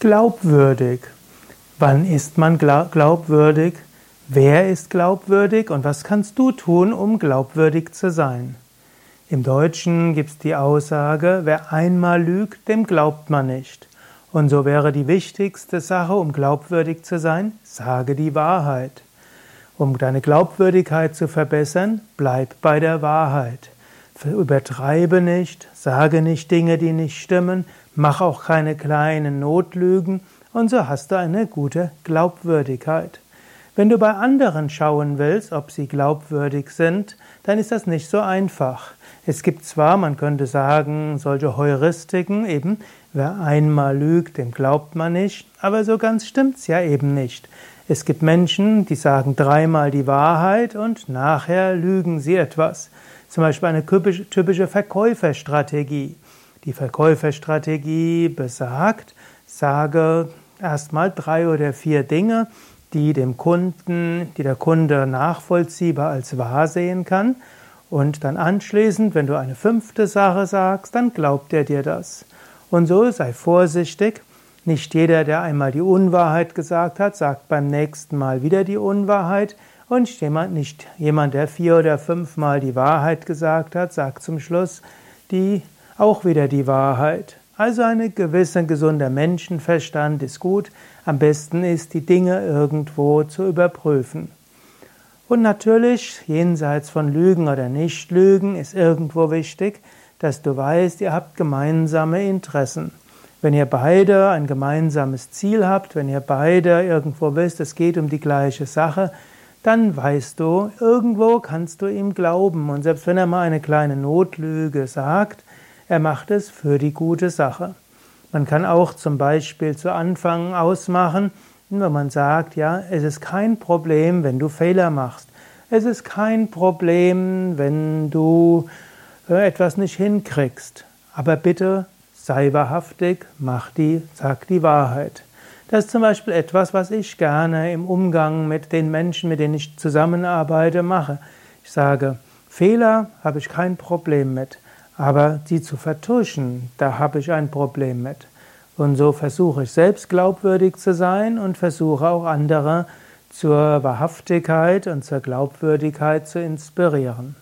Glaubwürdig. Wann ist man glaubwürdig? Wer ist glaubwürdig und was kannst du tun, um glaubwürdig zu sein? Im Deutschen gibt es die Aussage, wer einmal lügt, dem glaubt man nicht. Und so wäre die wichtigste Sache, um glaubwürdig zu sein, sage die Wahrheit. Um deine Glaubwürdigkeit zu verbessern, bleib bei der Wahrheit. Übertreibe nicht, sage nicht Dinge, die nicht stimmen, mach auch keine kleinen Notlügen und so hast du eine gute Glaubwürdigkeit. Wenn du bei anderen schauen willst, ob sie glaubwürdig sind, dann ist das nicht so einfach. Es gibt zwar, man könnte sagen, solche Heuristiken, eben, wer einmal lügt, dem glaubt man nicht, aber so ganz stimmt's ja eben nicht. Es gibt Menschen, die sagen dreimal die Wahrheit und nachher lügen sie etwas. Zum Beispiel eine typische Verkäuferstrategie. Die Verkäuferstrategie besagt, sage erstmal drei oder vier Dinge, die dem Kunden, die der Kunde nachvollziehbar als wahr sehen kann. Und dann anschließend, wenn du eine fünfte Sache sagst, dann glaubt er dir das. Und so sei vorsichtig. Nicht jeder, der einmal die Unwahrheit gesagt hat, sagt beim nächsten Mal wieder die Unwahrheit. Und jemand, nicht jemand, der vier oder fünfmal die Wahrheit gesagt hat, sagt zum Schluss die, auch wieder die Wahrheit. Also ein gewisser gesunder Menschenverstand ist gut. Am besten ist, die Dinge irgendwo zu überprüfen. Und natürlich, jenseits von Lügen oder Nichtlügen, ist irgendwo wichtig, dass du weißt, ihr habt gemeinsame Interessen. Wenn ihr beide ein gemeinsames Ziel habt, wenn ihr beide irgendwo wisst, es geht um die gleiche Sache, dann weißt du, irgendwo kannst du ihm glauben. Und selbst wenn er mal eine kleine Notlüge sagt, er macht es für die gute Sache. Man kann auch zum Beispiel zu Anfang ausmachen, wenn man sagt, ja, es ist kein Problem, wenn du Fehler machst. Es ist kein Problem, wenn du äh, etwas nicht hinkriegst. Aber bitte sei wahrhaftig, mach die, sag die Wahrheit. Das ist zum Beispiel etwas, was ich gerne im Umgang mit den Menschen, mit denen ich zusammenarbeite, mache. Ich sage, Fehler habe ich kein Problem mit, aber sie zu vertuschen, da habe ich ein Problem mit. Und so versuche ich selbst glaubwürdig zu sein und versuche auch andere zur Wahrhaftigkeit und zur Glaubwürdigkeit zu inspirieren.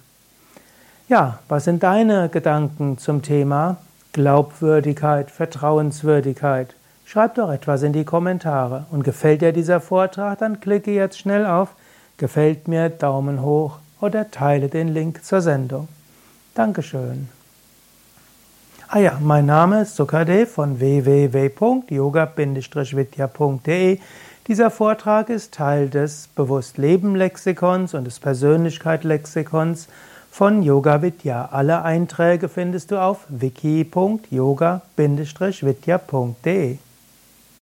Ja, was sind deine Gedanken zum Thema Glaubwürdigkeit, Vertrauenswürdigkeit? Schreib doch etwas in die Kommentare. Und gefällt dir dieser Vortrag, dann klicke jetzt schnell auf Gefällt mir, Daumen hoch oder teile den Link zur Sendung. Dankeschön. Ah ja, mein Name ist Sukadev von www.yoga-vidya.de. Dieser Vortrag ist Teil des Bewusst-Leben-Lexikons und des Persönlichkeit-Lexikons von Yoga Vidya. Alle Einträge findest du auf wiki.yoga-vidya.de.